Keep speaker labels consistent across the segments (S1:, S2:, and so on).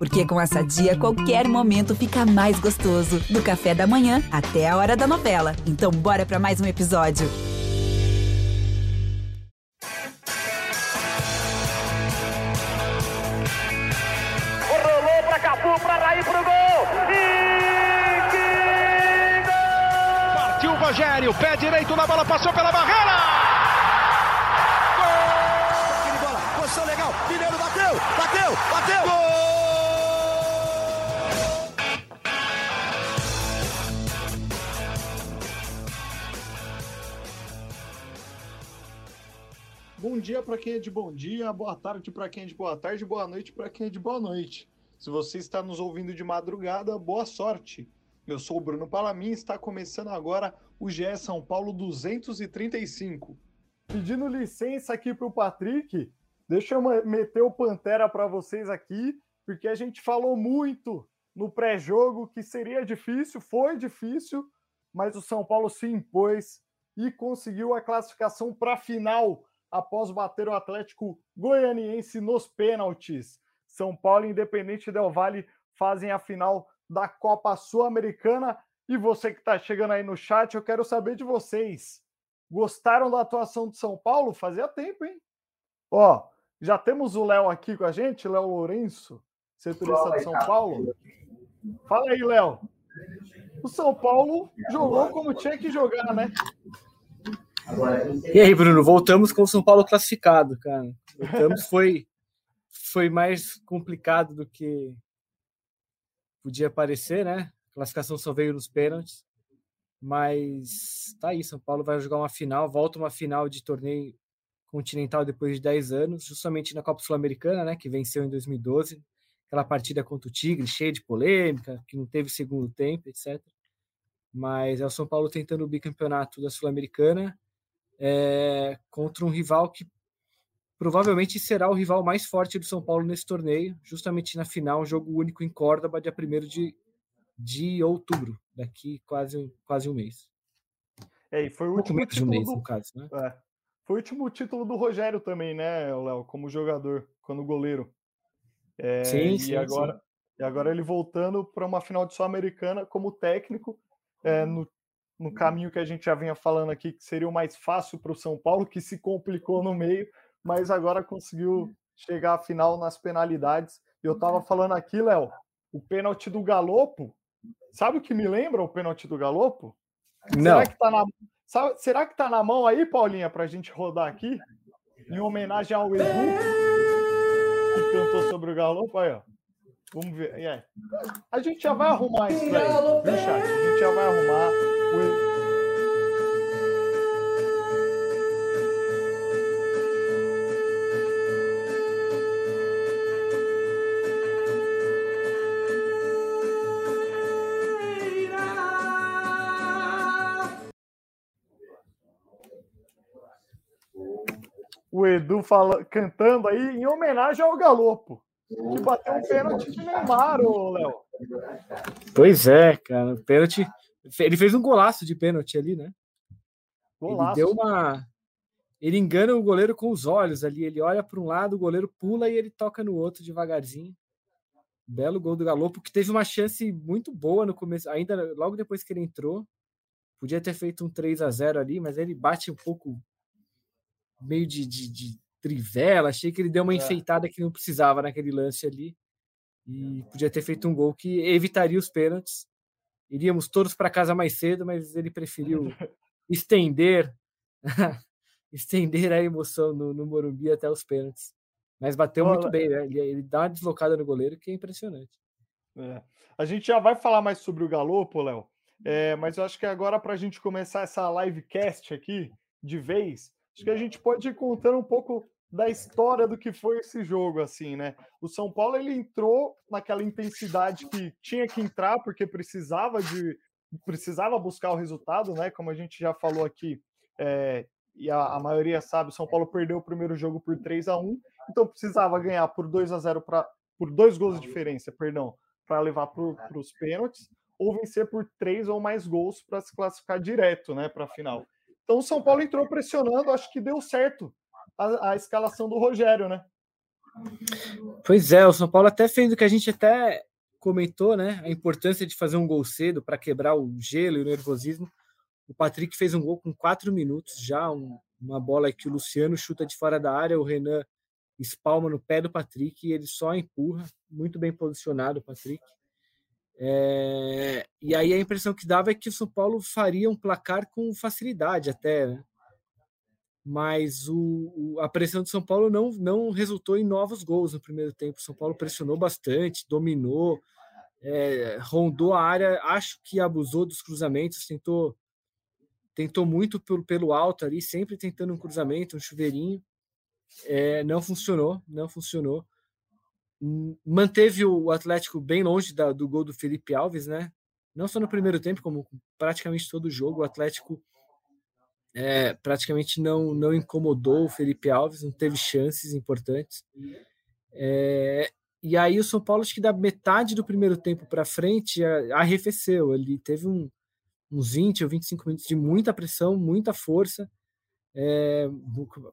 S1: Porque com essa dia, qualquer momento fica mais gostoso. Do café da manhã até a hora da novela. Então, bora para mais um episódio.
S2: Rolou pra Cafu, pra Raí, pro gol! E que gol!
S3: Partiu o Rogério, pé direito na bola, passou pela barreira!
S4: Bom dia para quem é de bom dia, boa tarde para quem é de boa tarde, boa noite para quem é de boa noite. Se você está nos ouvindo de madrugada, boa sorte. Eu sou o Bruno Palamin e está começando agora o GE São Paulo 235. Pedindo licença aqui para o Patrick, deixa eu meter o Pantera para vocês aqui, porque a gente falou muito no pré-jogo que seria difícil, foi difícil, mas o São Paulo se impôs e conseguiu a classificação para a final após bater o Atlético Goianiense nos pênaltis. São Paulo e Independente Del Vale fazem a final da Copa Sul-Americana. E você que está chegando aí no chat, eu quero saber de vocês. Gostaram da atuação de São Paulo? Fazia tempo, hein? Ó, já temos o Léo aqui com a gente, Léo Lourenço, setorista de São Paulo. Fala aí, Léo. O São Paulo jogou como tinha que jogar, né?
S5: E aí, Bruno, voltamos com o São Paulo classificado, cara. Voltamos, foi, foi mais complicado do que podia parecer, né? A classificação só veio nos pênaltis. Mas tá aí, São Paulo vai jogar uma final, volta uma final de torneio continental depois de 10 anos, justamente na Copa Sul-Americana, né? Que venceu em 2012. Aquela partida contra o Tigre, cheia de polêmica, que não teve segundo tempo, etc. Mas é o São Paulo tentando o bicampeonato da Sul-Americana é, contra um rival que provavelmente será o rival mais forte do São Paulo nesse torneio, justamente na final, um jogo único em Córdoba, dia 1 de, de outubro, daqui quase, quase um mês.
S4: É, e foi o último
S5: título um mês, do... no caso, né?
S4: É. Foi o último título do Rogério também, né, Léo, como jogador, quando goleiro. É,
S5: sim,
S4: e
S5: sim,
S4: agora,
S5: sim.
S4: E agora ele voltando para uma final de Sul-Americana como técnico, é, no no caminho que a gente já vinha falando aqui, que seria o mais fácil para o São Paulo, que se complicou no meio, mas agora conseguiu chegar à final nas penalidades. E eu estava falando aqui, Léo, o pênalti do Galopo. Sabe o que me lembra o pênalti do Galopo?
S5: Não.
S4: Será que tá na, sabe, será que tá na mão aí, Paulinha, para a gente rodar aqui? Em homenagem ao Edu, que cantou sobre o Galopo. Aí, ó. Vamos ver. Yeah. A gente já vai arrumar isso daí, viu, chat? A gente já vai arrumar. O... Edu fala, cantando aí em homenagem ao Galopo que bateu um pênalti de Neymar, ô Léo.
S5: Pois é, cara. Pênalti. Ele fez um golaço de pênalti ali, né?
S4: Golaço.
S5: Ele deu uma. Ele engana o goleiro com os olhos ali. Ele olha para um lado, o goleiro pula e ele toca no outro devagarzinho. Belo gol do Galopo, que teve uma chance muito boa no começo, ainda logo depois que ele entrou. Podia ter feito um 3 a 0 ali, mas ele bate um pouco meio de, de, de trivela. Achei que ele deu uma é. enfeitada que não precisava naquele lance ali. E podia ter feito um gol que evitaria os pênaltis. Iríamos todos para casa mais cedo, mas ele preferiu estender estender a emoção no, no Morumbi até os pênaltis. Mas bateu muito bem, né? Ele, ele, dá uma deslocada no goleiro que é impressionante.
S4: É. A gente já vai falar mais sobre o Galopo, Léo. É, mas eu acho que agora, para a gente começar essa livecast aqui de vez, acho que a gente pode ir contando um pouco da história do que foi esse jogo, assim, né? O São Paulo ele entrou naquela intensidade que tinha que entrar porque precisava de precisava buscar o resultado, né? Como a gente já falou aqui, é, e a, a, maioria sabe, o São Paulo perdeu o primeiro jogo por 3 a 1 então precisava ganhar por 2 a 0 para por dois gols de diferença, perdão, para levar para os pênaltis, ou vencer por três ou mais gols para se classificar direto, né, para a final. Então o São Paulo entrou pressionando, acho que deu certo a, a escalação do Rogério, né?
S5: Pois é, o São Paulo até fez o que a gente até comentou, né? A importância de fazer um gol cedo para quebrar o gelo e o nervosismo. O Patrick fez um gol com quatro minutos já, um, uma bola que o Luciano chuta de fora da área, o Renan espalma no pé do Patrick e ele só empurra, muito bem posicionado o Patrick. É, e aí a impressão que dava é que o São Paulo faria um placar com facilidade até, né? Mas o, o, a pressão do São Paulo não, não resultou em novos gols no primeiro tempo. O São Paulo pressionou bastante, dominou, é, rondou a área, acho que abusou dos cruzamentos, tentou tentou muito pelo, pelo alto ali, sempre tentando um cruzamento, um chuveirinho. É, não funcionou, não funcionou. Manteve o Atlético bem longe da, do gol do Felipe Alves, né? Não só no primeiro tempo, como praticamente todo o jogo. O Atlético é, praticamente não, não incomodou o Felipe Alves, não teve chances importantes. É, e aí o São Paulo, acho que da metade do primeiro tempo para frente, arrefeceu. Ele teve um, uns 20 ou 25 minutos de muita pressão, muita força. É,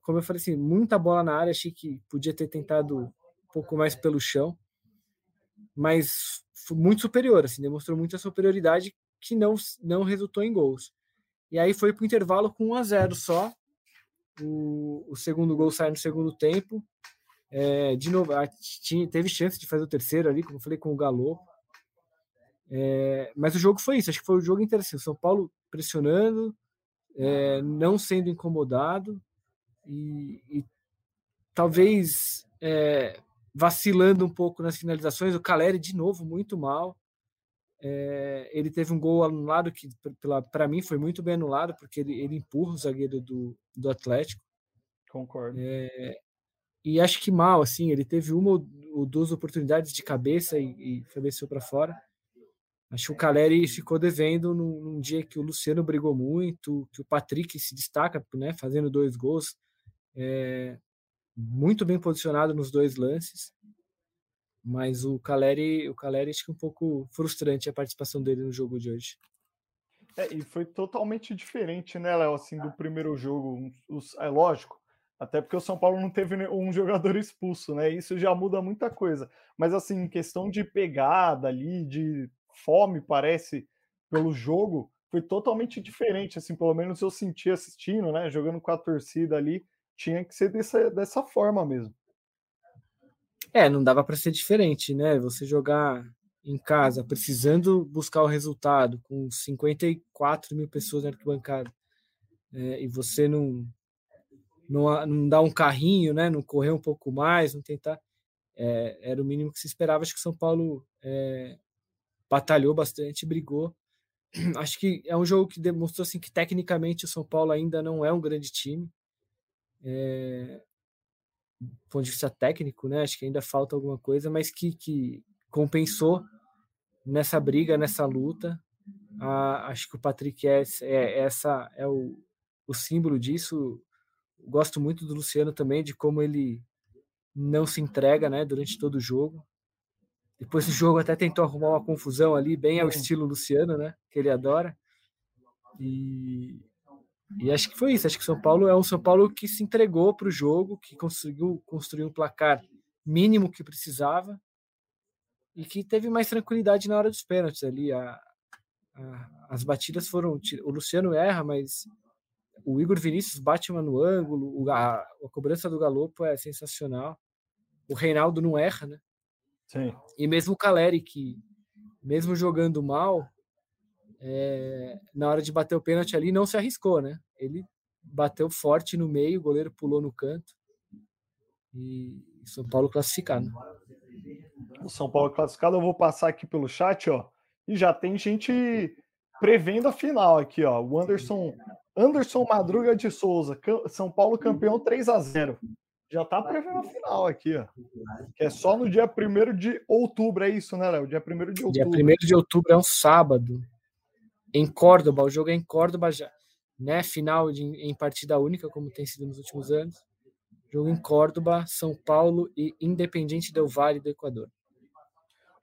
S5: como eu falei assim, muita bola na área. Achei que podia ter tentado um pouco mais pelo chão, mas muito superior, assim, demonstrou muita superioridade que não, não resultou em gols. E aí foi para o intervalo com 1 a 0 só. O, o segundo gol sai no segundo tempo. É, de novo, tinha, teve chance de fazer o terceiro ali, como eu falei, com o Galo. É, mas o jogo foi isso, acho que foi um jogo interessante. O São Paulo pressionando, é, não sendo incomodado e, e talvez é, vacilando um pouco nas finalizações. O Caleri, de novo, muito mal. É, ele teve um gol anulado que, para mim, foi muito bem anulado, porque ele, ele empurra o zagueiro do, do Atlético.
S4: Concordo.
S5: É, e acho que mal, assim, ele teve uma ou duas oportunidades de cabeça e, e cabeceou para fora. Acho que o Caleri ficou devendo num, num, dia que o Luciano brigou muito, que o Patrick se destaca, né, fazendo dois gols, é, muito bem posicionado nos dois lances. Mas o Caleri, o Caleri acho que é um pouco frustrante a participação dele no jogo de hoje.
S4: É, e foi totalmente diferente, né, Léo, assim, do primeiro jogo. É lógico, até porque o São Paulo não teve um jogador expulso, né? Isso já muda muita coisa. Mas, assim, em questão de pegada ali, de fome, parece, pelo jogo, foi totalmente diferente. Assim, pelo menos eu senti assistindo, né? Jogando com a torcida ali, tinha que ser dessa, dessa forma mesmo.
S5: É, não dava para ser diferente, né? Você jogar em casa, precisando buscar o resultado, com 54 mil pessoas na arquibancada, é, e você não, não, não dá um carrinho, né? Não correr um pouco mais, não tentar. É, era o mínimo que se esperava. Acho que o São Paulo é, batalhou bastante, brigou. Acho que é um jogo que demonstrou assim, que tecnicamente o São Paulo ainda não é um grande time. É, do ponto de vista técnico, né? Acho que ainda falta alguma coisa, mas que, que compensou nessa briga, nessa luta. Ah, acho que o Patrick é, é essa é o, o símbolo disso. Gosto muito do Luciano também, de como ele não se entrega, né, durante todo o jogo. Depois do jogo até tentou arrumar uma confusão ali, bem ao estilo Luciano, né, que ele adora. E e acho que foi isso. Acho que São Paulo é um São Paulo que se entregou para o jogo, que conseguiu construir um placar mínimo que precisava e que teve mais tranquilidade na hora dos pênaltis ali. A, a, as batidas foram. O Luciano erra, mas o Igor Vinícius bate uma no ângulo. A, a cobrança do Galopo é sensacional. O Reinaldo não erra, né?
S4: Sim.
S5: E mesmo o Caleri, que mesmo jogando mal, é, na hora de bater o pênalti ali, não se arriscou, né? Ele bateu forte no meio, o goleiro pulou no canto e São Paulo classificado.
S4: O São Paulo classificado, eu vou passar aqui pelo chat, ó, e já tem gente prevendo a final aqui, ó. O Anderson, Anderson Madruga de Souza, São Paulo campeão 3 a 0. Já tá prevendo a final aqui, ó. Que é só no dia 1 de outubro, é isso, né, Léo? Dia 1 de outubro.
S5: Dia 1 de outubro é um sábado em Córdoba, o jogo é em Córdoba já, né? Final de, em partida única, como tem sido nos últimos anos. Jogo em Córdoba, São Paulo e Independente Del Vale do Equador.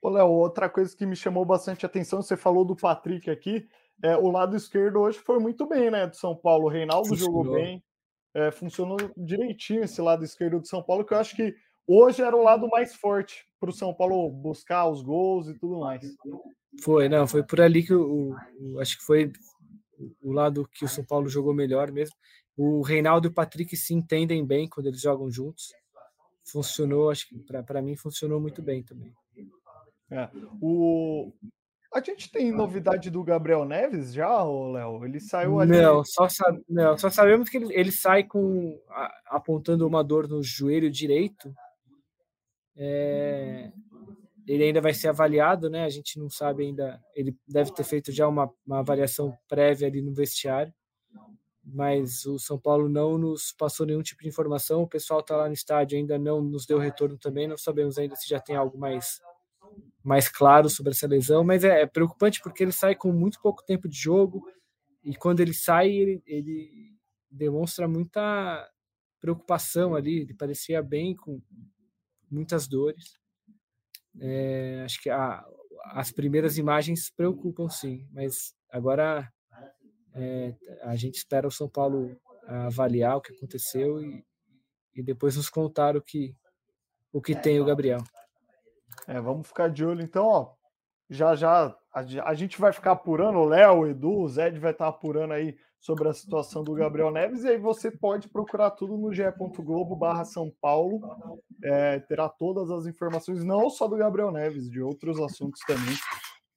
S4: Ô, Léo, outra coisa que me chamou bastante atenção, você falou do Patrick aqui, é, o lado esquerdo hoje foi muito bem, né, do São Paulo. O Reinaldo funcionou. jogou bem, é, funcionou direitinho esse lado esquerdo do São Paulo, que eu acho que hoje era o lado mais forte para o São Paulo buscar os gols e tudo mais.
S5: Foi, não, foi por ali que o, o acho que foi o lado que o São Paulo jogou melhor mesmo. O Reinaldo e o Patrick se entendem bem quando eles jogam juntos. Funcionou, acho que para mim funcionou muito bem também.
S4: É. O... A gente tem novidade do Gabriel Neves já, Léo? Ele saiu ali.
S5: Não, só, sabe, não, só sabemos que ele, ele sai com a, apontando uma dor no joelho direito. É, ele ainda vai ser avaliado, né? A gente não sabe ainda. Ele deve ter feito já uma, uma avaliação prévia ali no vestiário, mas o São Paulo não nos passou nenhum tipo de informação. O pessoal está lá no estádio ainda não nos deu retorno também. Não sabemos ainda se já tem algo mais mais claro sobre essa lesão, mas é, é preocupante porque ele sai com muito pouco tempo de jogo e quando ele sai ele, ele demonstra muita preocupação ali. Ele parecia bem com muitas dores. É, acho que a, as primeiras imagens preocupam sim, mas agora é, a gente espera o São Paulo avaliar o que aconteceu e, e depois nos contar o que o que tem o Gabriel.
S4: É, vamos ficar de olho então, ó. Já já a, gente vai ficar apurando, o Léo, o Edu, o Zed vai estar apurando aí sobre a situação do Gabriel Neves, e aí você pode procurar tudo no ge.globo barra São Paulo, é, terá todas as informações, não só do Gabriel Neves, de outros assuntos também.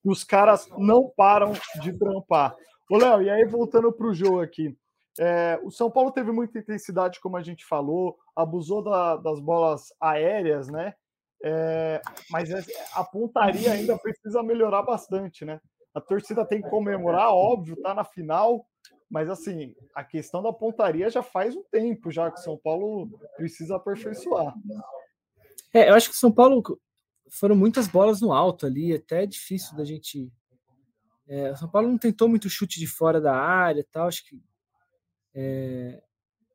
S4: Os caras não param de trampar. Ô, Léo, e aí voltando para o jogo aqui, é, o São Paulo teve muita intensidade, como a gente falou, abusou da, das bolas aéreas, né? É, mas é, a pontaria ainda precisa melhorar bastante, né? A torcida tem que comemorar, óbvio, tá na final, mas assim, a questão da pontaria já faz um tempo já que o São Paulo precisa aperfeiçoar.
S5: É, eu acho que o São Paulo foram muitas bolas no alto ali, até é difícil da gente. É, São Paulo não tentou muito chute de fora da área, tal. Acho que é,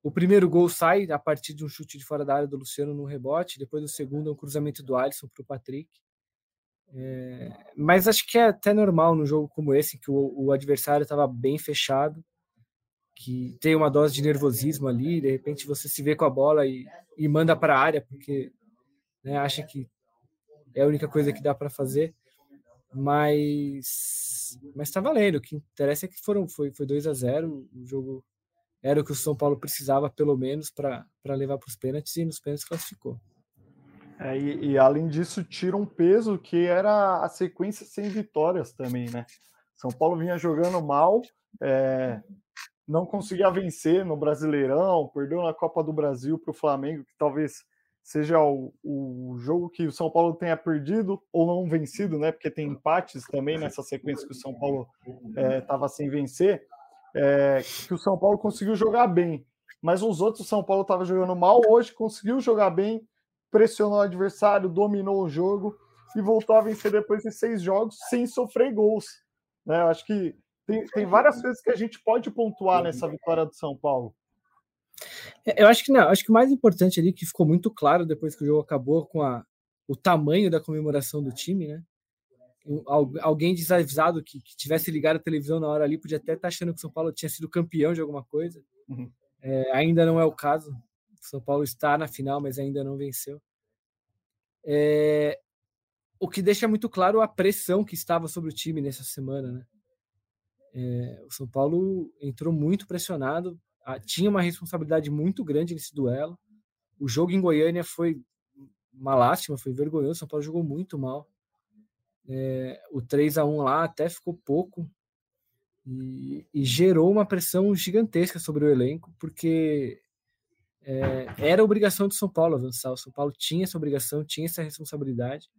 S5: o primeiro gol sai a partir de um chute de fora da área do Luciano no rebote, depois o segundo é um cruzamento do Alisson para o Patrick. É, mas acho que é até normal num jogo como esse, que o, o adversário estava bem fechado, que tem uma dose de nervosismo ali, de repente você se vê com a bola e, e manda para a área, porque né, acha que é a única coisa que dá para fazer. Mas mas está valendo. O que interessa é que foram foi, foi 2 a 0 o jogo era o que o São Paulo precisava, pelo menos, para levar para os pênaltis, e nos pênaltis classificou.
S4: É, e, e, além disso, tira um peso que era a sequência sem vitórias também, né? São Paulo vinha jogando mal, é, não conseguia vencer no Brasileirão, perdeu na Copa do Brasil para o Flamengo, que talvez seja o, o, jogo que o São Paulo tenha perdido ou não vencido, né? Porque tem empates também nessa sequência que o São Paulo estava é, sem vencer é, que o São Paulo conseguiu jogar bem. Mas os outros, o São Paulo estava jogando mal, hoje conseguiu jogar bem, pressionou o adversário, dominou o jogo e voltou a vencer depois de seis jogos sem sofrer gols. Né? Eu acho que tem, tem várias coisas que a gente pode pontuar nessa vitória do São Paulo.
S5: É, eu acho que não, acho que o mais importante ali que ficou muito claro depois que o jogo acabou com a, o tamanho da comemoração do time, né? Alguém desavisado que, que, tivesse ligado a televisão na hora ali podia até estar tá achando que o São Paulo tinha sido campeão de alguma coisa. Uhum. É, ainda não é o caso. O São Paulo está na final, mas ainda não venceu. É, o que deixa muito claro a pressão que estava sobre o time nessa semana. Né? É, o São Paulo entrou muito pressionado, tinha uma responsabilidade muito grande nesse duelo. O jogo em Goiânia foi uma lástima, foi vergonhoso. O São Paulo jogou muito mal. É, o 3 a 1 lá até ficou pouco e, e, gerou uma pressão gigantesca sobre o elenco, porque é, era obrigação do São Paulo avançar. O São Paulo tinha essa obrigação, tinha essa responsabilidade.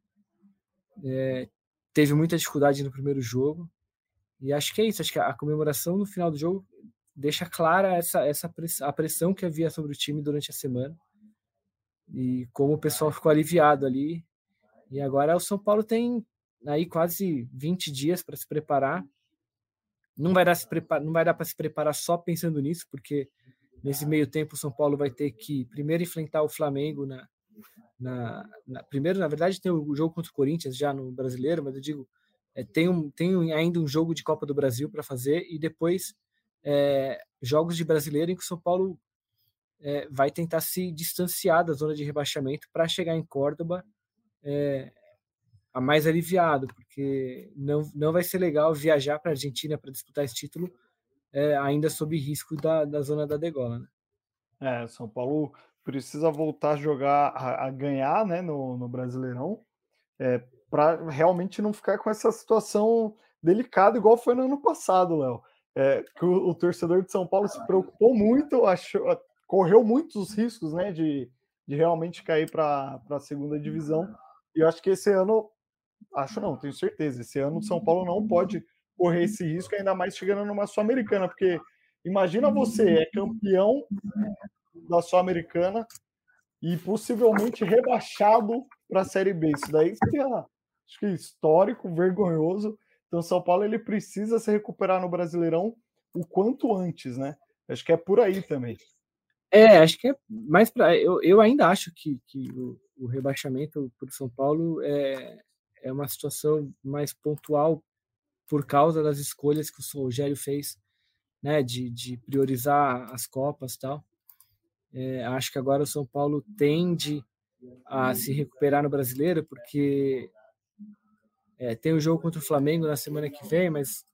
S5: É, teve muita dificuldade no primeiro jogo. E acho que é isso. Acho que a comemoração no final do jogo deixa clara essa, essa pressão, a pressão que havia sobre o time durante a semana. E como o pessoal ficou aliviado ali. E agora o São Paulo tem aí quase 20 dias para se preparar. Não vai dar se não vai dar para se preparar só pensando nisso, porque nesse meio tempo o São Paulo vai ter que primeiro enfrentar o Flamengo na, na, na primeiro, na verdade, tem o jogo contra o Corinthians já no Brasileiro, mas eu digo é, tem, um, tem ainda um jogo de Copa do Brasil para fazer e depois é, jogos de Brasileiro em que o São Paulo é, vai tentar se distanciar da zona de rebaixamento para chegar em Córdoba é, a mais aliviado, porque não, não vai ser legal viajar para a Argentina para disputar esse título é, ainda sob risco da, da zona da degola. Né?
S4: É, São Paulo precisa voltar a jogar, a, a ganhar né, no, no Brasileirão, é, para realmente não ficar com essa situação delicada, igual foi no ano passado, Léo. É, que o, o, torcedor de São Paulo se preocupou muito, achou, correu muitos riscos né, de, de realmente cair para a segunda divisão. E eu acho que esse ano, acho não, tenho certeza, esse ano o São Paulo não pode correr esse risco, ainda mais chegando numa Sul-Americana, porque imagina você é campeão da Sul-Americana e possivelmente rebaixado para a Série B. Isso daí seria, acho que histórico, vergonhoso. Então, São Paulo ele precisa se recuperar no Brasileirão o quanto antes, né? Acho que é por aí também.
S5: É, acho que é mais para. Eu, eu ainda acho que, que o, o rebaixamento para o São Paulo é, é uma situação mais pontual por causa das escolhas que o Rogério fez, né, de, de priorizar as Copas tal. É, acho que agora o São Paulo tende a se recuperar no brasileiro, porque é, tem o um jogo contra o Flamengo na semana que vem, mas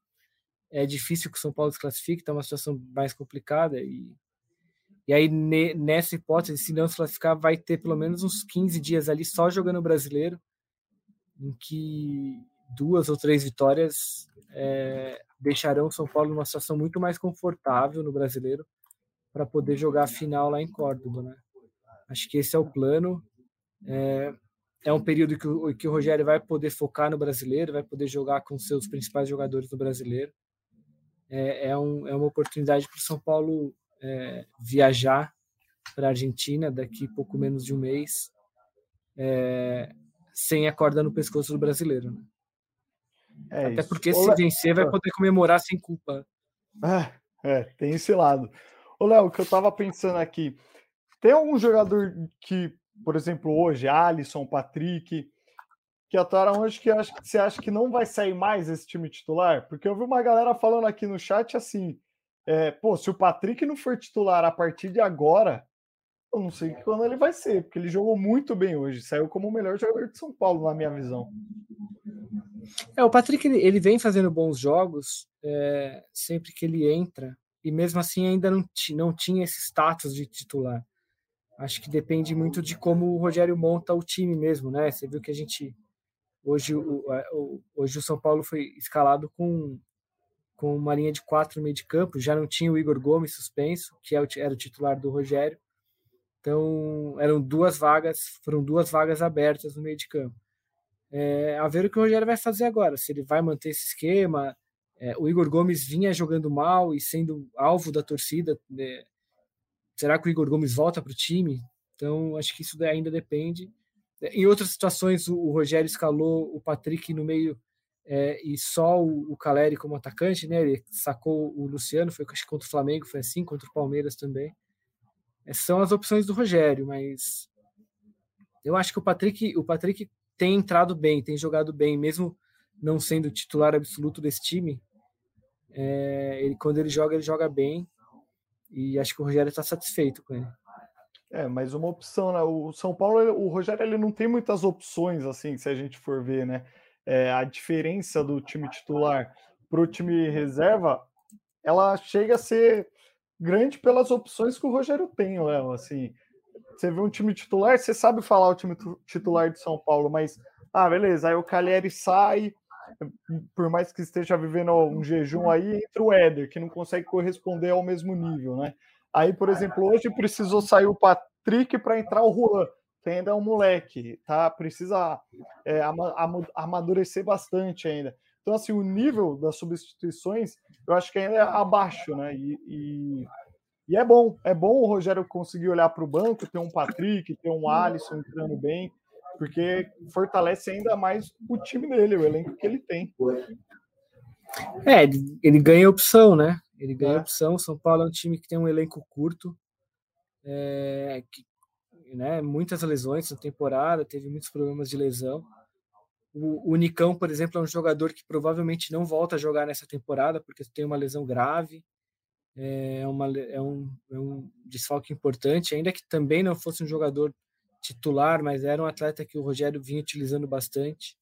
S5: é difícil que o São Paulo se classifique, está uma situação mais complicada. E, e aí, ne, nessa hipótese, se não se classificar, vai ter pelo menos uns 15 dias ali só jogando brasileiro, em que duas ou três vitórias é, deixarão São Paulo numa situação muito mais confortável no brasileiro para poder jogar a final lá em Córdoba, né? Acho que esse é o plano. É, é um período que o, que o Rogério vai poder focar no brasileiro, vai poder jogar com seus principais jogadores no brasileiro. É, é, um, é uma oportunidade para o São Paulo é, viajar para a Argentina daqui pouco menos de um mês, é, sem a corda no pescoço do brasileiro. Né? É Até isso. porque se vencer vai poder comemorar sem culpa.
S4: É, é tem esse lado. Ô, Léo, que eu tava pensando aqui, tem algum jogador que, por exemplo, hoje, Alisson, Patrick, que atuaram hoje que, acho, que você acha que não vai sair mais esse time titular? Porque eu vi uma galera falando aqui no chat assim, é, pô, se o Patrick não for titular a partir de agora, eu não sei quando ele vai ser, porque ele jogou muito bem hoje, saiu como o melhor jogador de São Paulo, na minha visão.
S5: É, o Patrick ele, ele vem fazendo bons jogos é, sempre que ele entra, e mesmo assim ainda não, não tinha esse status de titular. Acho que depende muito de como o Rogério monta o time mesmo, né? Você viu que a gente hoje o, o hoje o São Paulo foi escalado com com uma linha de quatro no meio de campo, já não tinha o Igor Gomes suspenso, que é era o titular do Rogério. Então, eram duas vagas, foram duas vagas abertas no meio de campo. É, a ver o que o Rogério vai fazer agora, se ele vai manter esse esquema. É, o Igor Gomes vinha jogando mal e sendo alvo da torcida. Né? Será que o Igor Gomes volta para o time? Então, acho que isso ainda depende. Em outras situações, o, o Rogério escalou o Patrick no meio é, e só o, o Caleri como atacante, né? Ele sacou o Luciano, foi contra o Flamengo, foi assim, contra o Palmeiras também. É, são as opções do Rogério, mas eu acho que o Patrick, o Patrick tem entrado bem, tem jogado bem, mesmo não sendo titular absoluto desse time. É, ele, quando ele joga, ele joga bem. E acho que o Rogério está satisfeito com ele.
S4: É, mas uma opção, né? O São Paulo, o Rogério, ele não tem muitas opções, assim, se a gente for ver, né? É, a diferença do time titular para o time reserva, ela chega a ser grande pelas opções que o Rogério tem, Léo. Assim, você vê um time titular, você sabe falar o time titular de São Paulo, mas ah, beleza, aí o Caleri sai, por mais que esteja vivendo um jejum aí, entra o Éder, que não consegue corresponder ao mesmo nível, né? Aí, por exemplo, hoje precisou sair o Patrick para entrar o Juan, que ainda é um moleque, tá? Precisa é, amadurecer bastante ainda. Então, assim, o nível das substituições, eu acho que ainda é abaixo, né? E, e e é bom, é bom o Rogério conseguir olhar para o banco, ter um Patrick, ter um Alisson entrando bem, porque fortalece ainda mais o time dele, o elenco que ele tem.
S5: É, ele ganha opção, né? Ele ganha é. opção. São Paulo é um time que tem um elenco curto, é, que, né, muitas lesões na temporada, teve muitos problemas de lesão. O, o Nicão, por exemplo, é um jogador que provavelmente não volta a jogar nessa temporada porque tem uma lesão grave. é, uma, é, um, é um desfalque importante, ainda que também não fosse um jogador titular, mas era um atleta que o Rogério vinha utilizando bastante.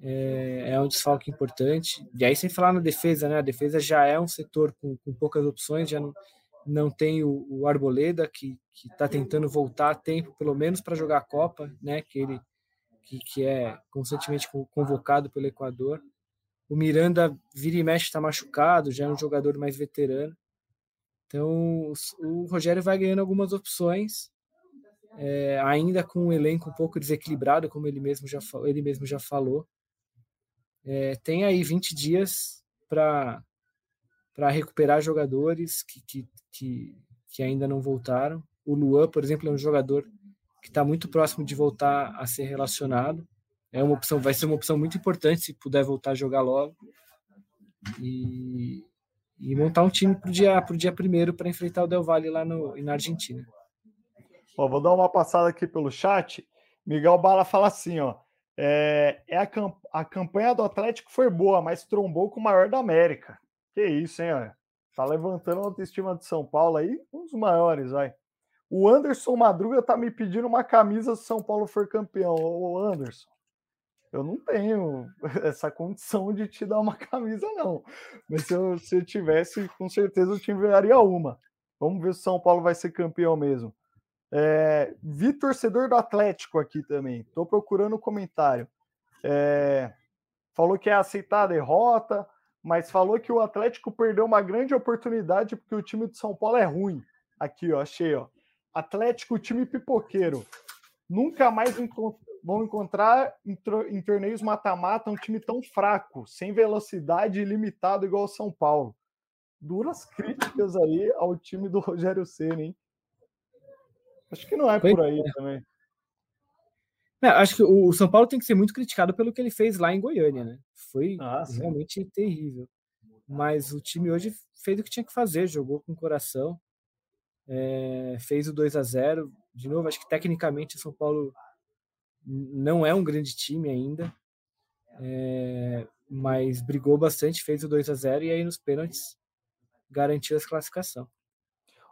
S5: É, é um desfalque importante. E aí, sem falar na defesa, né? A defesa já é um setor com, com poucas opções, já não, não tem o, o Arboleda, que está tentando voltar a tempo, pelo menos para jogar a Copa, né? Que ele que, que é constantemente convocado pelo Equador. O Miranda vira e mexe está machucado, já é um jogador mais veterano. Então o Rogério vai ganhando algumas opções, é, ainda com um elenco um pouco desequilibrado, como ele mesmo já, ele mesmo já falou. É, tem aí 20 dias para recuperar jogadores que, que, que, que ainda não voltaram. O Luan, por exemplo, é um jogador que está muito próximo de voltar a ser relacionado é uma opção, vai ser uma opção muito importante se puder voltar a jogar logo e, e montar um time para o dia, pro dia primeiro para enfrentar o Del Valle lá no, na Argentina.
S4: Vou dar uma passada aqui pelo chat. Miguel Bala fala assim, ó. É, é a, camp a campanha do Atlético foi boa, mas trombou com o maior da América. Que isso, hein? Ó. Tá levantando a autoestima de São Paulo aí, um dos maiores, vai. O Anderson Madruga tá me pedindo uma camisa se São Paulo for campeão. Ô, Anderson, eu não tenho essa condição de te dar uma camisa, não. Mas se eu, se eu tivesse, com certeza eu te enviaria uma. Vamos ver se o São Paulo vai ser campeão mesmo. É, vi torcedor do Atlético aqui também. Estou procurando o um comentário. É, falou que é aceitar a derrota, mas falou que o Atlético perdeu uma grande oportunidade porque o time de São Paulo é ruim. Aqui, ó, achei, ó. Atlético, time pipoqueiro. Nunca mais vão encontrar em, em torneios mata-mata um time tão fraco, sem velocidade e limitado igual o São Paulo. Duras críticas aí ao time do Rogério Ceni, hein? Acho que não é por aí é. também.
S5: Não, acho que o São Paulo tem que ser muito criticado pelo que ele fez lá em Goiânia, né? Foi ah, realmente terrível. Mas o time hoje fez o que tinha que fazer, jogou com coração, é, fez o 2 a 0 De novo, acho que tecnicamente o São Paulo não é um grande time ainda, é, mas brigou bastante, fez o 2 a 0 e aí nos pênaltis garantiu a classificação.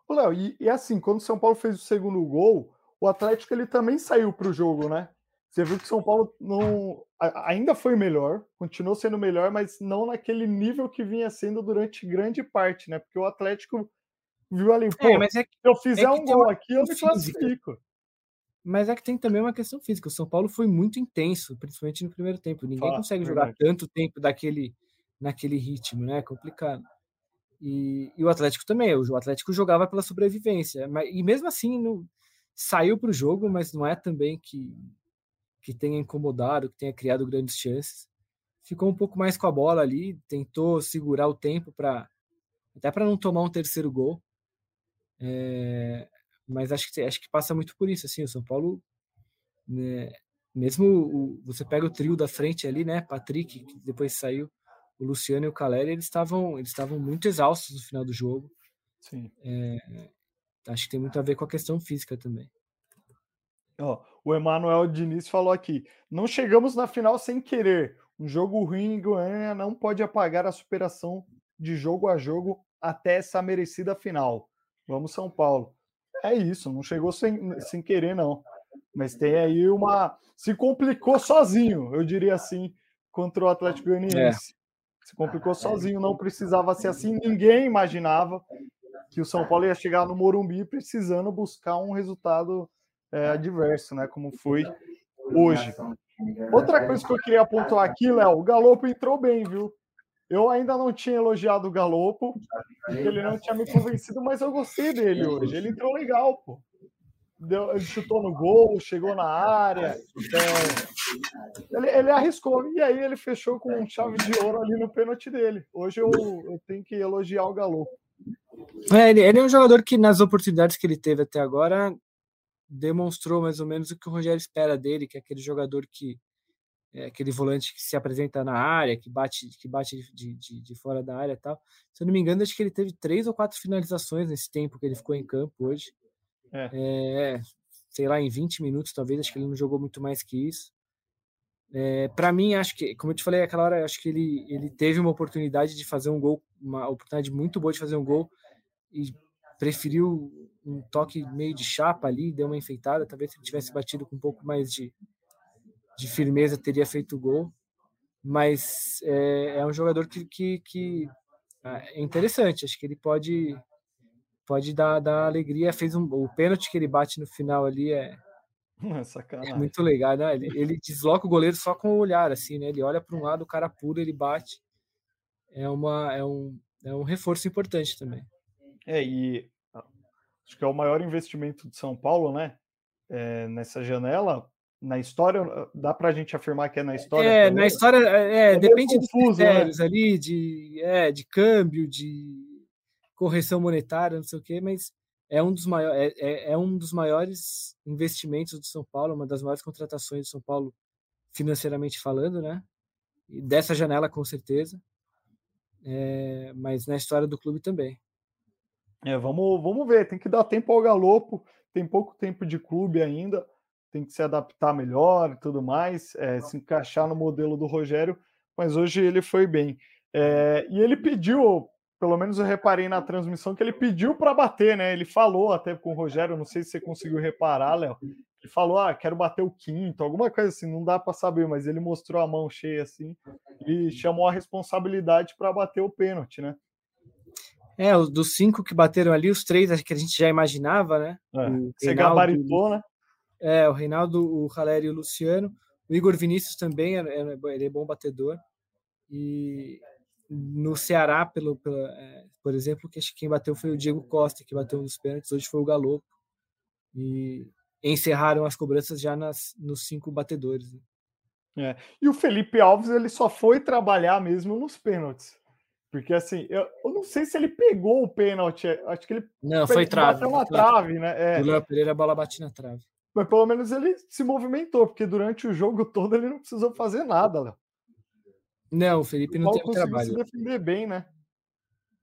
S4: Ô, Léo, e, e, assim, quando o São Paulo fez o segundo gol, o Atlético ele também saiu para o jogo, né? Você viu que o São Paulo não ainda foi melhor, continuou sendo melhor, mas não naquele nível que vinha sendo durante grande parte, né? Porque o Atlético viu ali, pô, é, é que, se eu fizer é um gol uma... aqui, eu me classifico.
S5: Mas é que tem também uma questão física. O São Paulo foi muito intenso, principalmente no primeiro tempo. Ninguém ah, consegue verdade. jogar tanto tempo daquele, naquele ritmo, né? É complicado. E, e, o Atlético também. O Atlético jogava pela sobrevivência. Mas, e mesmo assim, saiu para o jogo, mas não é também que, que tenha incomodado, que tenha criado grandes chances. Ficou um pouco mais com a bola ali, tentou segurar o tempo para até para não tomar um terceiro gol. É, mas acho que acho que passa muito por isso assim o São Paulo né, mesmo o, você pega o trio da frente ali né Patrick que depois saiu o Luciano e o Caleri eles estavam eles estavam muito exaustos no final do jogo.
S4: Sim.
S5: É, acho que tem muito a ver com a questão física também.
S4: Ó, o Emanuel Diniz falou aqui não chegamos na final sem querer. Um jogo ruim em Goiânia não pode apagar a superação de jogo a jogo até essa merecida final vamos São Paulo é isso, não chegou sem, sem querer, não. Mas tem aí uma. Se complicou sozinho, eu diria assim, contra o Atlético Goianiense. É. Se complicou sozinho, não precisava ser assim. Ninguém imaginava que o São Paulo ia chegar no Morumbi precisando buscar um resultado é, adverso, né? Como foi hoje. Outra coisa que eu queria pontuar aqui, Léo, o Galopo entrou bem, viu? Eu ainda não tinha elogiado o Galopo, ele não tinha me convencido, mas eu gostei dele hoje. Ele entrou legal, pô. Deu, ele chutou no gol, chegou na área. É, ele, ele, arriscou. E aí ele fechou com um chave de ouro ali no pênalti dele. Hoje eu, eu tenho que elogiar o Galopo.
S5: É, ele, ele é um jogador que, nas oportunidades que ele teve até agora, demonstrou mais ou menos o que o Rogério espera dele, que é aquele jogador que é, aquele volante que se apresenta na área, que bate, que bate de, de, de, fora da área e tal. Se eu não me engano, acho que ele teve três ou quatro finalizações nesse tempo que ele ficou em campo hoje. É. É, sei lá, em 20 minutos, talvez, acho que ele não jogou muito mais que isso. É, para mim, acho que, como eu te falei aquela hora, acho que ele, ele teve uma oportunidade de fazer um gol, uma oportunidade muito boa de fazer um gol, e preferiu um toque meio de chapa ali, deu uma enfeitada. Talvez se ele tivesse batido com um pouco mais de, de firmeza, teria feito gol. Mas é, é um jogador que, que, que, ah, é interessante. Acho que ele pode pode dar, dar alegria. Fez um, o pênalti que ele bate no final ali é, é muito legal, né? Ele, ele, desloca o goleiro só com o olhar, assim, né? Ele olha para um lado, o cara pula, ele bate. É, uma, é, um, é um reforço importante também.
S4: É, e acho que é o maior investimento de São Paulo, né? É, nessa janela, na história, dá para a gente afirmar que é na história?
S5: É, na história, é, é depende confuso, dos né? critérios né? ali, de, é, de câmbio, de correção monetária, não sei o quê, mas é um dos maiores, é, é, é um dos maiores investimentos do São Paulo, uma das maiores contratações do São Paulo financeiramente falando, né? E dessa janela com certeza, é, mas na história do clube também.
S4: É, vamos, vamos ver, tem que dar tempo ao Galopo, tem pouco tempo de clube ainda, tem que se adaptar melhor e tudo mais, é, se encaixar no modelo do Rogério, mas hoje ele foi bem. É, e ele pediu pelo menos eu reparei na transmissão que ele pediu para bater, né? Ele falou até com o Rogério, não sei se você conseguiu reparar, Léo. Ele falou: "Ah, quero bater o quinto", alguma coisa assim, não dá para saber, mas ele mostrou a mão cheia assim e chamou a responsabilidade para bater o pênalti, né?
S5: É, dos cinco que bateram ali, os três acho que a gente já imaginava, né?
S4: É, você gabaritou, né?
S5: É, o Reinaldo, o Ralério e o Luciano. O Igor Vinícius também, é, é, ele é bom batedor. E no Ceará, pelo, pelo é, por exemplo, que quem bateu foi o Diego Costa, que bateu nos pênaltis, hoje foi o Galo. E encerraram as cobranças já nas, nos cinco batedores. Né?
S4: É. E o Felipe Alves ele só foi trabalhar mesmo nos pênaltis. Porque assim, eu, eu não sei se ele pegou o pênalti, acho que ele
S5: não, foi trave.
S4: Bateu na trave, né?
S5: É. O Léo Pereira a bola bate na trave.
S4: Mas pelo menos ele se movimentou, porque durante o jogo todo ele não precisou fazer nada, Léo.
S5: Não, o Felipe o não teve trabalho.
S4: se defender bem, né?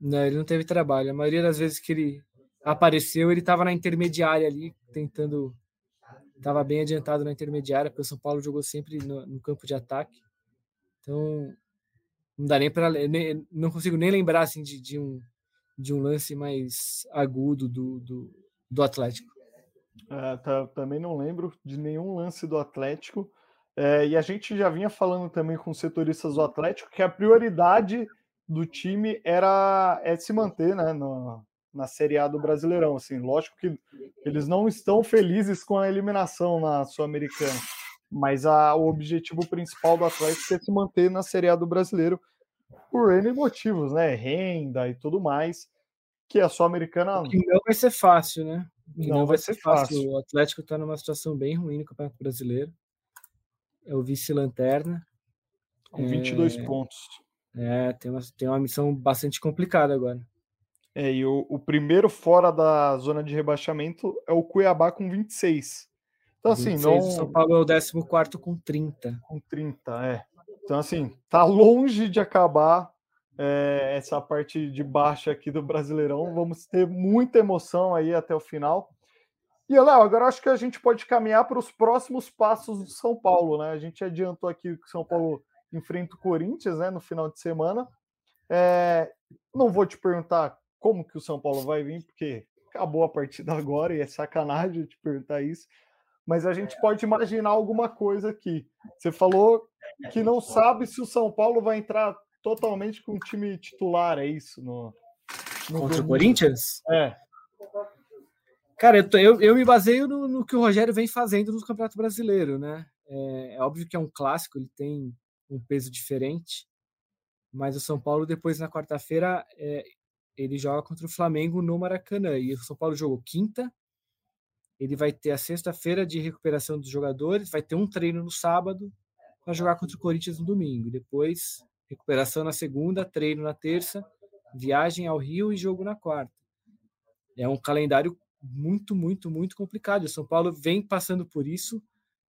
S5: Não, ele não teve trabalho. A maioria das vezes que ele apareceu, ele estava na intermediária ali, tentando. Estava bem adiantado na intermediária, porque o São Paulo jogou sempre no, no campo de ataque. Então, não dá nem para. Não consigo nem lembrar assim, de, de, um, de um lance mais agudo do, do, do Atlético.
S4: É, tá, também não lembro de nenhum lance do Atlético. É, e a gente já vinha falando também com setoristas do Atlético que a prioridade do time era é se manter né, no, na Série A do Brasileirão. Assim, lógico que eles não estão felizes com a eliminação na Sul-Americana, mas a, o objetivo principal do Atlético é se manter na Série A do Brasileiro por N motivos, né? Renda e tudo mais, que a Sul-Americana.
S5: Não vai ser fácil, né? Não, não vai, ser fácil. fácil. O Atlético está numa situação bem ruim no Campeonato Brasileiro é o vice-lanterna.
S4: Com 22 é, pontos.
S5: É, tem uma, tem uma missão bastante complicada agora.
S4: É, e o, o, primeiro fora da zona de rebaixamento é o Cuiabá com 26. Então, assim, 26, não. O
S5: São Paulo é o 14 com 30.
S4: Com 30, é. Então, assim, tá longe de acabar é, essa parte de baixo aqui do Brasileirão. Vamos ter muita emoção aí até o final. E, Léo, agora acho que a gente pode caminhar para os próximos passos do São Paulo, né? A gente adiantou aqui que o São Paulo enfrenta o Corinthians, né, no final de semana. É, não vou te perguntar como que o São Paulo vai vir, porque acabou a partida agora e é sacanagem te perguntar isso. Mas a gente pode imaginar alguma coisa aqui. Você falou que não sabe se o São Paulo vai entrar totalmente com o time titular, é isso? No,
S5: no Contra o Corinthians?
S4: É.
S5: Cara, eu, eu, eu, me baseio no, no, que o Rogério vem fazendo no Campeonato Brasileiro, né? É, é, óbvio que é um clássico, ele tem um peso diferente, mas o São Paulo, depois na quarta-feira, é, ele joga contra o Flamengo no Maracanã. E o São Paulo jogou quinta, ele vai ter a sexta-feira de recuperação dos jogadores, vai ter um treino no sábado para jogar contra o Corinthians no domingo. Depois, recuperação na segunda, treino na terça, viagem ao Rio e jogo na quarta. É um calendário muito, muito, muito complicado. O São Paulo vem passando por isso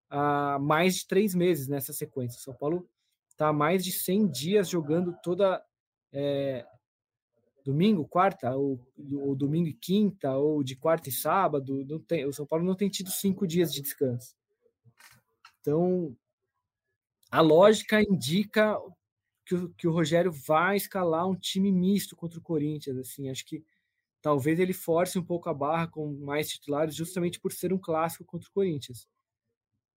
S5: há mais de três meses nessa sequência. O São Paulo está há mais de 100 dias jogando toda é, domingo, quarta, ou, ou, domingo e quinta, ou de quarta e sábado. Tem, o São Paulo não tem tido cinco dias de descanso. Então, a lógica indica que o, que o Rogério vai escalar um time misto contra o Corinthians. Assim, acho que talvez ele force um pouco a barra com mais titulares, justamente por ser um clássico contra o Corinthians.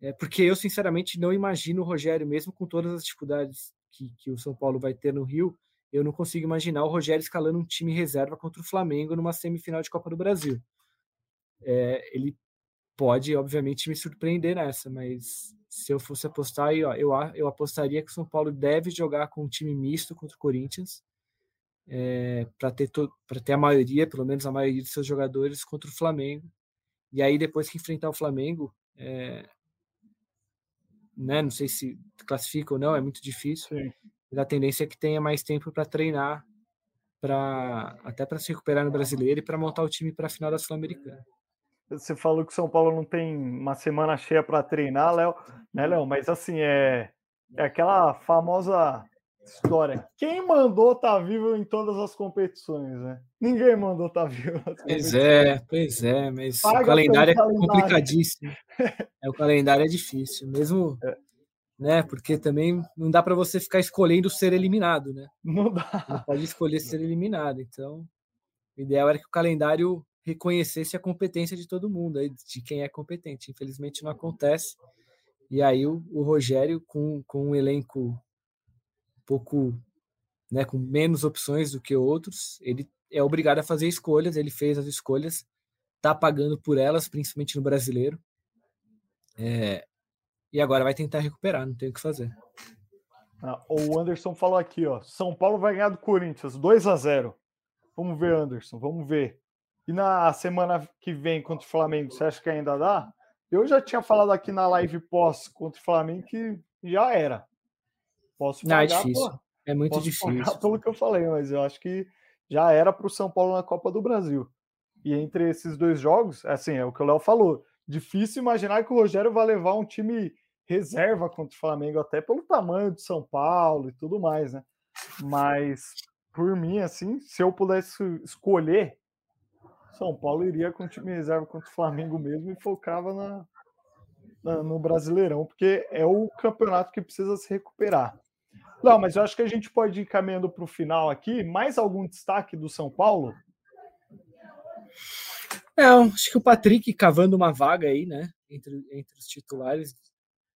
S5: É, porque eu, sinceramente, não imagino o Rogério, mesmo com todas as dificuldades que, que o São Paulo vai ter no Rio, eu não consigo imaginar o Rogério escalando um time reserva contra o Flamengo numa semifinal de Copa do Brasil. É, ele pode, obviamente, me surpreender nessa, mas se eu fosse apostar, eu, eu, eu apostaria que o São Paulo deve jogar com um time misto contra o Corinthians, é, para ter, ter a maioria, pelo menos a maioria de seus jogadores, contra o Flamengo. E aí, depois que enfrentar o Flamengo, é, né? Não sei se classifica ou não, é muito difícil. Sim. Mas a tendência é que tenha mais tempo para treinar, para até para se recuperar no brasileiro e para montar o time para a final da Sul-Americana.
S4: Você falou que o São Paulo não tem uma semana cheia para treinar, Léo, né, Léo? Mas assim, é, é aquela famosa história. Quem mandou tá vivo em todas as competições, né? Ninguém mandou tá vivo.
S5: Pois é, pois é, mas Paga o calendário é calendário. complicadíssimo. é, o calendário é difícil, mesmo, é. né? Porque também não dá para você ficar escolhendo ser eliminado, né?
S4: Não dá.
S5: Não pode escolher ser eliminado. Então, o ideal era que o calendário reconhecesse a competência de todo mundo, de quem é competente. Infelizmente não acontece. E aí o, o Rogério, com, com um elenco um pouco, né, com menos opções do que outros, ele é obrigado a fazer escolhas, ele fez as escolhas, tá pagando por elas, principalmente no brasileiro. É, e agora vai tentar recuperar, não tem o que fazer.
S4: Ah, o Anderson falou aqui, ó, São Paulo vai ganhar do Corinthians 2 a 0. Vamos ver, Anderson, vamos ver. E na semana que vem contra o Flamengo, você acha que ainda dá? Eu já tinha falado aqui na live pós contra o Flamengo que já era.
S5: Posso pagar, Não, é difícil. Pô, é muito difícil.
S4: Pelo que eu falei, mas eu acho que já era para o São Paulo na Copa do Brasil. E entre esses dois jogos, assim, é o que o Léo falou. Difícil imaginar que o Rogério vai levar um time reserva contra o Flamengo, até pelo tamanho de São Paulo e tudo mais, né? Mas, por mim, assim, se eu pudesse escolher são Paulo iria com o time reserva contra o Flamengo mesmo e focava na, na, no Brasileirão, porque é o campeonato que precisa se recuperar. Não, mas eu acho que a gente pode ir caminhando para o final aqui. Mais algum destaque do São Paulo?
S5: Não, acho que o Patrick cavando uma vaga aí, né? Entre, entre os titulares,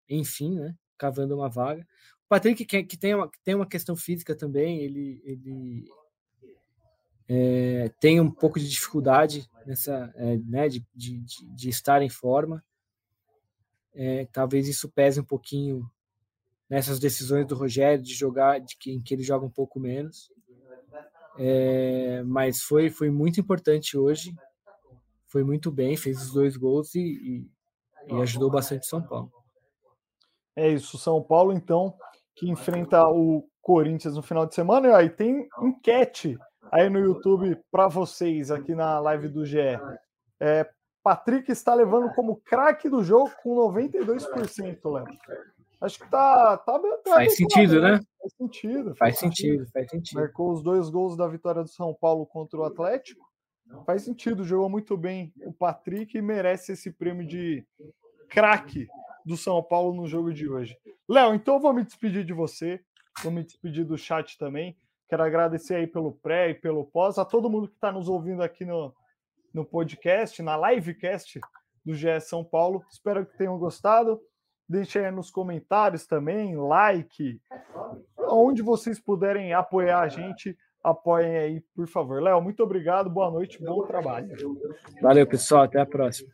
S5: enfim, né? Cavando uma vaga. O Patrick, que, que, tem, uma, que tem uma questão física também, ele, ele é, tem um pouco de dificuldade nessa, é, né, de, de, de, estar em forma. É, talvez isso pese um pouquinho nessas decisões do Rogério de jogar, de que, em que ele joga um pouco menos. É, mas foi, foi muito importante hoje, foi muito bem, fez os dois gols e, e, e ajudou bastante São Paulo.
S4: É isso, São Paulo então que enfrenta o Corinthians no final de semana. E aí tem enquete aí no YouTube para vocês aqui na live do GE. É, Patrick está levando como craque do jogo com 92%, Léo. Acho que tá, tá,
S5: tá faz sentido, né?
S4: Faz sentido.
S5: Faz, faz sentido, sentido, faz sentido.
S4: Marcou os dois gols da vitória do São Paulo contra o Atlético. Faz sentido, jogou muito bem o Patrick e merece esse prêmio de craque do São Paulo no jogo de hoje. Léo, então eu vou me despedir de você, vou me despedir do chat também. Quero agradecer aí pelo pré e pelo pós, a todo mundo que está nos ouvindo aqui no, no podcast, na livecast do GE São Paulo. Espero que tenham gostado. Deixem aí nos comentários também, like. Onde vocês puderem apoiar a gente, apoiem aí, por favor. Léo, muito obrigado, boa noite, bom trabalho.
S5: Valeu, pessoal, até a próxima.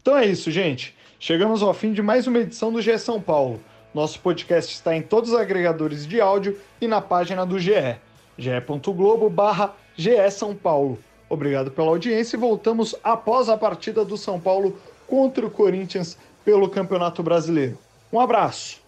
S4: Então é isso, gente. Chegamos ao fim de mais uma edição do GE São Paulo. Nosso podcast está em todos os agregadores de áudio e na página do GE, ge.globo barra São Paulo. Obrigado pela audiência e voltamos após a partida do São Paulo contra o Corinthians pelo Campeonato Brasileiro. Um abraço!